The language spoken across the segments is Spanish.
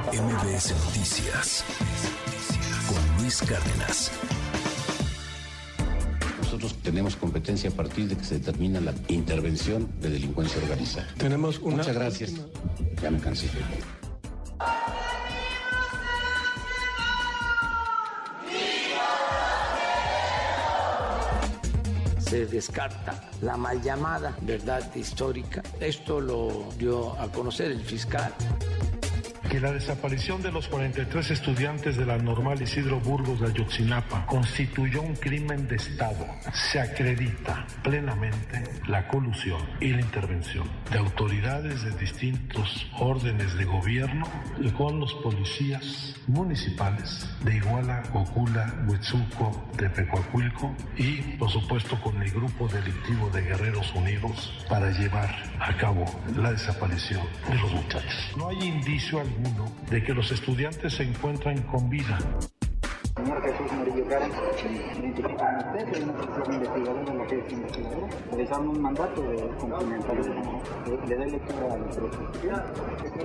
MBS Noticias con Luis Cárdenas. Nosotros tenemos competencia a partir de que se determina la intervención de delincuencia organizada. Tenemos una. Muchas gracias. Ya me cansé. se descarta la mal llamada verdad histórica. Esto lo dio a conocer el fiscal que la desaparición de los 43 estudiantes de la normal Isidro Burgos de Ayotzinapa constituyó un crimen de Estado. Se acredita plenamente la colusión y la intervención de autoridades de distintos órdenes de gobierno y con los policías municipales de Iguala, Cocula, Huitzuco, Tepecuacuilco y, por supuesto, con el grupo delictivo de Guerreros Unidos para llevar a cabo la desaparición de los muchachos. No hay indicio alguno de que los estudiantes se encuentran con vida. Señor Jesús Murillo Cara, identifican usted, es una persona investigadora de la que es investigadora. Les dan un mandato de complementariedad. ¿Le da lectura al proceso?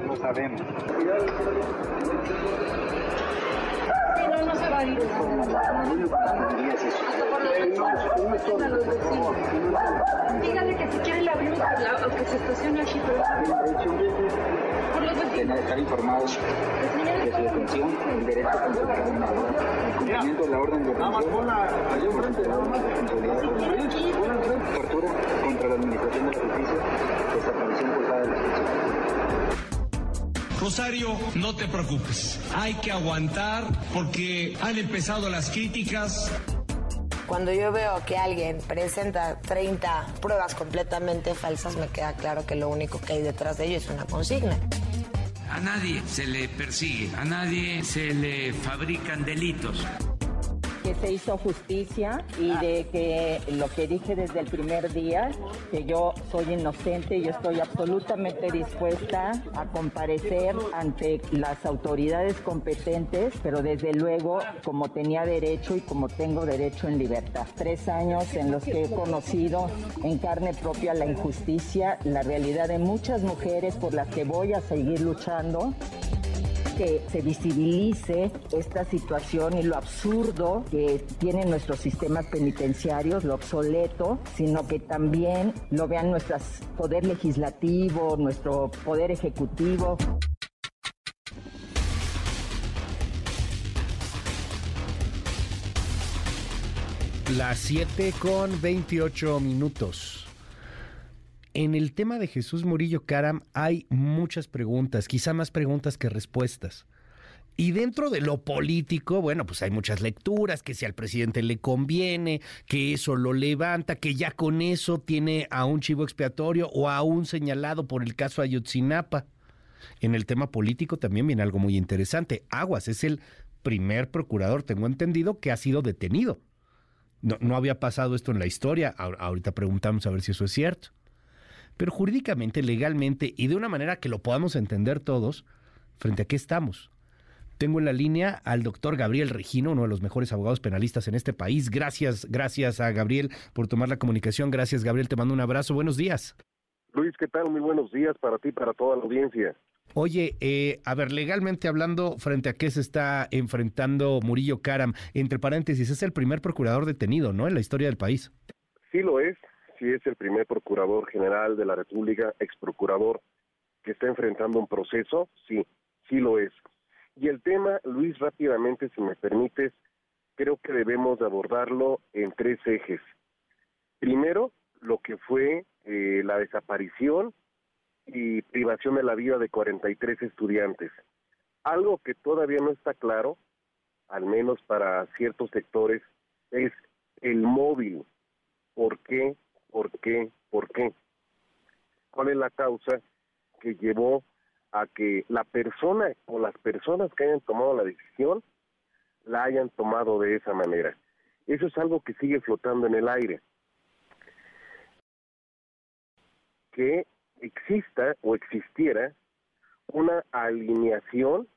Lo sabemos. no, no se va a ir. Dígale que si quiere le abrimos o que se estacione aquí, pero... Por los vecinos. estar informados de su detención, el derecho a el cumplimiento de la orden de detención, tortura contra la administración de la justicia, desaparición forzada de la justicia. Rosario, no te preocupes. Hay que aguantar porque han empezado las críticas. Cuando yo veo que alguien presenta 30 pruebas completamente falsas, me queda claro que lo único que hay detrás de ello es una consigna. A nadie se le persigue, a nadie se le fabrican delitos que se hizo justicia y de que lo que dije desde el primer día, que yo soy inocente y estoy absolutamente dispuesta a comparecer ante las autoridades competentes, pero desde luego como tenía derecho y como tengo derecho en libertad. Tres años en los que he conocido en carne propia la injusticia, la realidad de muchas mujeres por las que voy a seguir luchando que se visibilice esta situación y lo absurdo que tienen nuestros sistemas penitenciarios, lo obsoleto, sino que también lo vean nuestro poder legislativo, nuestro poder ejecutivo. Las 7 con 28 minutos. En el tema de Jesús Murillo Caram hay muchas preguntas, quizá más preguntas que respuestas. Y dentro de lo político, bueno, pues hay muchas lecturas, que si al presidente le conviene, que eso lo levanta, que ya con eso tiene a un chivo expiatorio o a un señalado por el caso Ayotzinapa. En el tema político también viene algo muy interesante. Aguas es el primer procurador, tengo entendido, que ha sido detenido. No, no había pasado esto en la historia. Ahorita preguntamos a ver si eso es cierto pero jurídicamente, legalmente y de una manera que lo podamos entender todos, frente a qué estamos. Tengo en la línea al doctor Gabriel Regino, uno de los mejores abogados penalistas en este país. Gracias, gracias a Gabriel por tomar la comunicación. Gracias, Gabriel, te mando un abrazo. Buenos días. Luis, ¿qué tal? Muy buenos días para ti, para toda la audiencia. Oye, eh, a ver, legalmente hablando, frente a qué se está enfrentando Murillo Karam, entre paréntesis, es el primer procurador detenido, ¿no? En la historia del país. Sí lo es, si es el primer procurador general de la República, ex procurador, que está enfrentando un proceso, sí, sí lo es. Y el tema, Luis, rápidamente, si me permites, creo que debemos abordarlo en tres ejes. Primero, lo que fue eh, la desaparición y privación de la vida de 43 estudiantes. Algo que todavía no está claro, al menos para ciertos sectores, es el móvil. ¿Por qué ¿Por qué? ¿Por qué? ¿Cuál es la causa que llevó a que la persona o las personas que hayan tomado la decisión la hayan tomado de esa manera? Eso es algo que sigue flotando en el aire. Que exista o existiera una alineación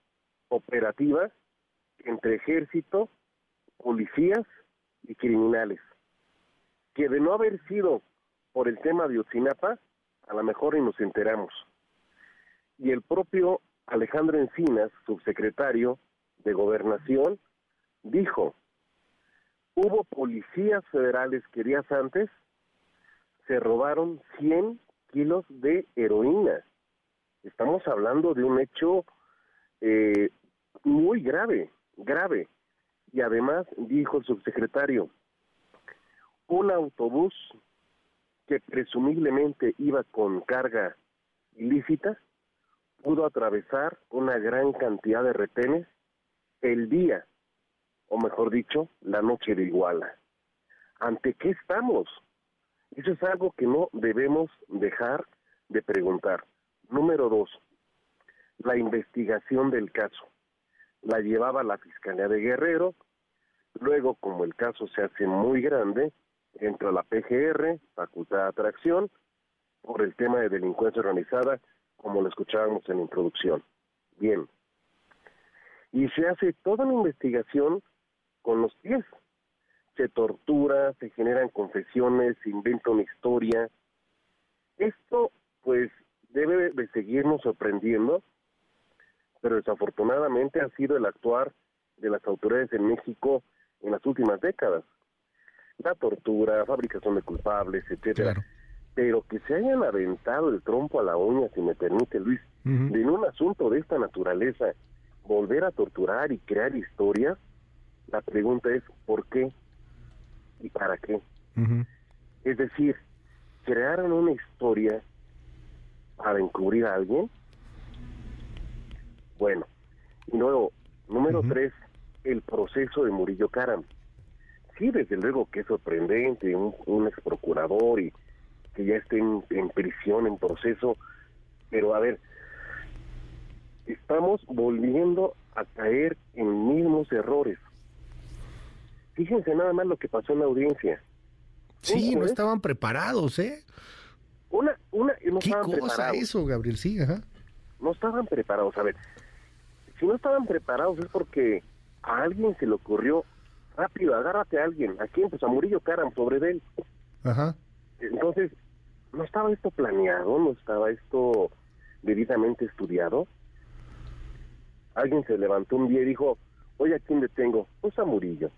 operativa entre ejército, policías y criminales, que de no haber sido por el tema de Otzinapa, a lo mejor y nos enteramos. Y el propio Alejandro Encinas, subsecretario de Gobernación, dijo, hubo policías federales que días antes se robaron 100 kilos de heroína. Estamos hablando de un hecho eh, muy grave, grave. Y además, dijo el subsecretario, un autobús que presumiblemente iba con carga ilícita pudo atravesar una gran cantidad de retenes el día, o mejor dicho, la noche de Iguala. ¿Ante qué estamos? Eso es algo que no debemos dejar de preguntar. Número dos, la investigación del caso. La llevaba la Fiscalía de Guerrero, luego como el caso se hace muy grande, entra la PGR, Facultad de Atracción, por el tema de delincuencia organizada, como lo escuchábamos en la introducción. Bien. Y se hace toda una investigación con los pies. Se tortura, se generan confesiones, se inventa una historia. Esto, pues, debe de seguirnos sorprendiendo, pero desafortunadamente ha sido el actuar de las autoridades en México en las últimas décadas. La tortura, fabricación de culpables, etcétera. Pero que se hayan aventado el trompo a la uña, si me permite Luis, en un asunto de esta naturaleza, volver a torturar y crear historias, la pregunta es ¿por qué y para qué? Es decir, crearon una historia para encubrir a alguien. Bueno, y luego, número tres, el proceso de Murillo Caram. Sí, desde luego que es sorprendente, un, un ex procurador y que ya esté en, en prisión, en proceso, pero a ver, estamos volviendo a caer en mismos errores. Fíjense nada más lo que pasó en la audiencia. Sí, no estaban preparados, ¿eh? Una, una, no ¿Qué estaban cosa preparados. eso, Gabriel? Sí, ajá. No estaban preparados. A ver, si no estaban preparados es porque a alguien se le ocurrió, rápido, agárrate a alguien. ¿A quién? Pues a Murillo Caram, sobre de él. Ajá. Entonces, no estaba esto planeado, no estaba esto debidamente estudiado. Alguien se levantó un día y dijo, oye, ¿a quién detengo? Pues a Murillo.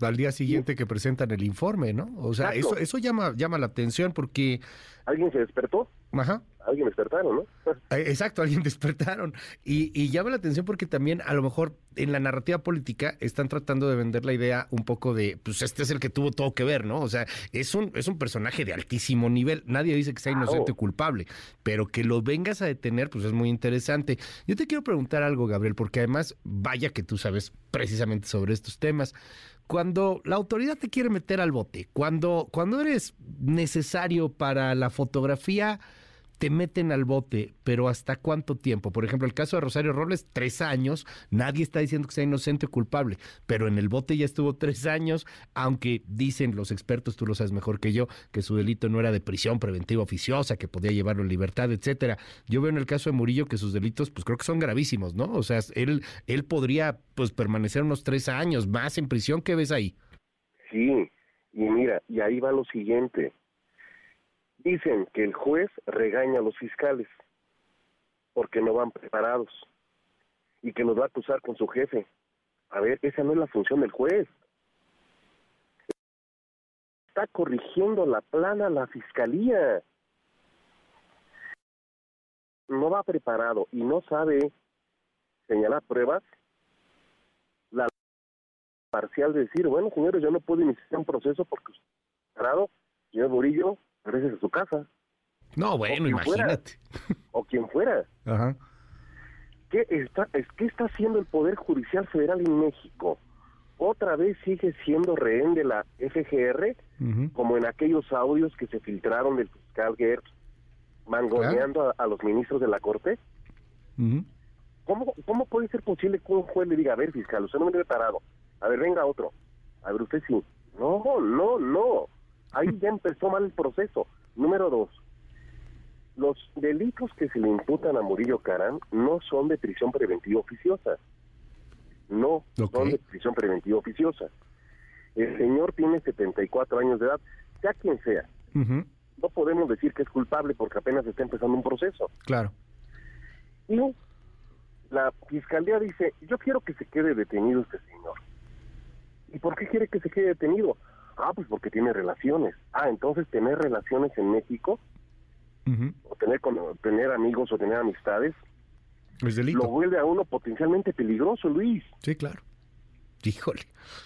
Al día siguiente que presentan el informe, ¿no? O sea, Exacto. eso, eso llama, llama la atención porque... ¿Alguien se despertó? Ajá. Alguien despertaron, ¿no? Eh, Exacto, alguien despertaron. Y, y llama la atención porque también a lo mejor en la narrativa política están tratando de vender la idea un poco de, pues este es el que tuvo todo que ver, ¿no? O sea, es un, es un personaje de altísimo nivel. Nadie dice que sea inocente o culpable, pero que lo vengas a detener, pues es muy interesante. Yo te quiero preguntar algo, Gabriel, porque además, vaya que tú sabes precisamente sobre estos temas. Cuando la autoridad te quiere meter al bote, cuando, cuando eres necesario para la fotografía, te meten al bote, pero ¿hasta cuánto tiempo? Por ejemplo, el caso de Rosario Robles, tres años, nadie está diciendo que sea inocente o culpable, pero en el bote ya estuvo tres años, aunque dicen los expertos, tú lo sabes mejor que yo, que su delito no era de prisión preventiva oficiosa, que podía llevarlo en libertad, etcétera. Yo veo en el caso de Murillo que sus delitos, pues creo que son gravísimos, ¿no? O sea, él, él podría, pues, permanecer unos tres años más en prisión. ¿Qué ves ahí? Sí, y mira, y ahí va lo siguiente. Dicen que el juez regaña a los fiscales porque no van preparados y que los va a acusar con su jefe. A ver, esa no es la función del juez. Está corrigiendo la plana la fiscalía. No va preparado y no sabe señalar pruebas. La parcial de decir, bueno, señores, yo no puedo iniciar un proceso porque usted preparado, señor Murillo, regrese a su casa. No, bueno, fuera. imagínate. O quien fuera. Ajá. ¿Qué está, es, ¿Qué está haciendo el Poder Judicial Federal en México? Otra vez sigue siendo rehén de la FGR, como en aquellos audios que se filtraron del fiscal Gertz mangoneando a, a los ministros de la Corte. ¿Cómo, ¿Cómo puede ser posible que un juez le diga, a ver, fiscal, usted no me debe parado, a ver, venga otro, a ver, usted sí? No, no, no. Ahí ya empezó mal el proceso. Número dos, los delitos que se le imputan a Murillo Carán no son de prisión preventiva oficiosa. No son de prisión preventiva oficiosa. El señor tiene 74 años de edad, sea quien sea. No podemos decir que es culpable porque apenas está empezando un proceso. Claro. Y la fiscalía dice, yo quiero que se quede detenido este señor. ¿Y por qué quiere que se quede detenido? Ah, pues porque tiene relaciones. Ah, entonces tener relaciones en México, o tener, con, tener amigos o tener amistades, es delito. lo vuelve a uno potencialmente peligroso, Luis. Sí, claro. Híjole.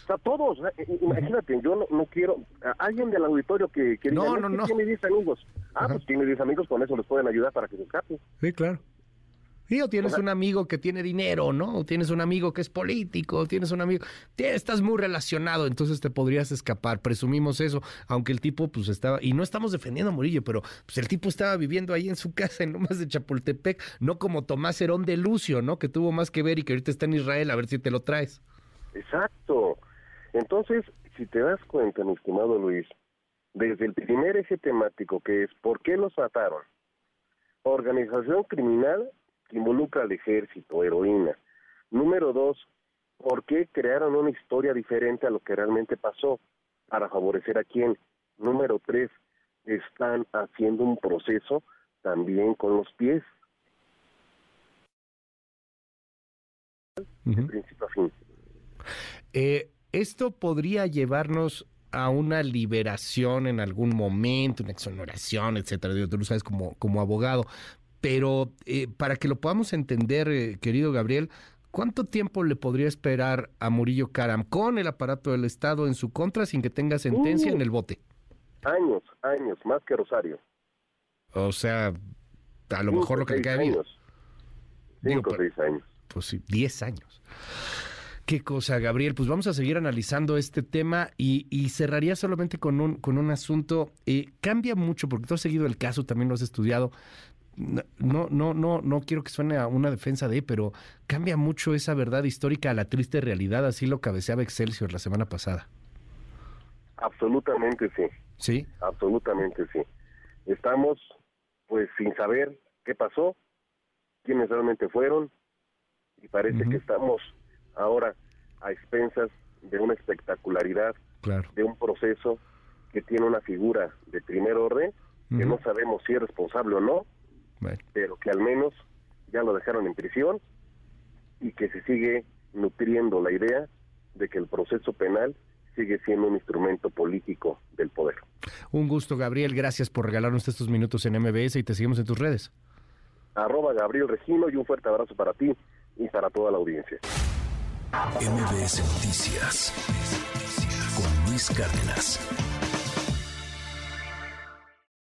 O sea, todos, eh, imagínate, yo no, no quiero, alguien del auditorio que, que diga, No, no, que no. tiene 10 amigos. Ah, pues tiene 10 amigos, con eso les pueden ayudar para que se escape. Sí, claro. Y o tienes O sea- un amigo que tiene dinero, ¿no? O tienes un amigo que es político, o tienes un amigo... Estás muy relacionado, entonces te podrías escapar. Presumimos eso, aunque el tipo pues estaba... Y no estamos defendiendo a Murillo, pero pues el tipo estaba viviendo ahí en su casa en Lomas de Chapultepec, no como Tomás Herón de Lucio, ¿no? Que tuvo más que ver y que ahorita está en Israel, a ver si te lo traes. Exacto. Entonces, si te das cuenta, mi estimado Luis, desde el primer eje temático que es ¿por qué los mataron? Organización criminal que involucra al ejército, heroína. Número dos, ¿por qué crearon una historia diferente a lo que realmente pasó? ¿Para favorecer a quién? Número tres, están haciendo un proceso también con los pies, de principio a fin. Eh, esto podría llevarnos a una liberación en algún momento, una exoneración, etcétera. Digo, Tú lo sabes como, como abogado. Pero eh, para que lo podamos entender, eh, querido Gabriel, ¿cuánto tiempo le podría esperar a Murillo Karam con el aparato del Estado en su contra sin que tenga sentencia Uh. en el bote? Años, años, más que Rosario. O sea, a lo Cinco, mejor lo que le queda de vida. años. Cinco, pero- seis años. Pues sí, 10 años. Qué cosa, Gabriel. Pues vamos a seguir analizando este tema y, y cerraría solamente con un, con un asunto. Eh, cambia mucho, porque tú has seguido el caso, también lo has estudiado. No, no, no, no, quiero que suene a una defensa de, pero cambia mucho esa verdad histórica a la triste realidad. Así lo cabeceaba Excelsior la semana pasada. Absolutamente sí. Sí. Absolutamente sí. Estamos, pues, sin saber qué pasó, quiénes realmente fueron, y parece que estamos ahora a expensas de una espectacularidad, Claro. de un proceso que tiene una figura de primer orden, que no sabemos si es responsable o no, Bueno. pero que al menos ya lo dejaron en prisión y que se sigue nutriendo la idea de que el proceso penal sigue siendo un instrumento político del poder. Un gusto, Gabriel. Gracias por regalarnos estos minutos en MBS y te seguimos en tus redes. Arroba Gabriel Regino y un fuerte abrazo para ti y para toda la audiencia. MBS Noticias con Luis Cárdenas.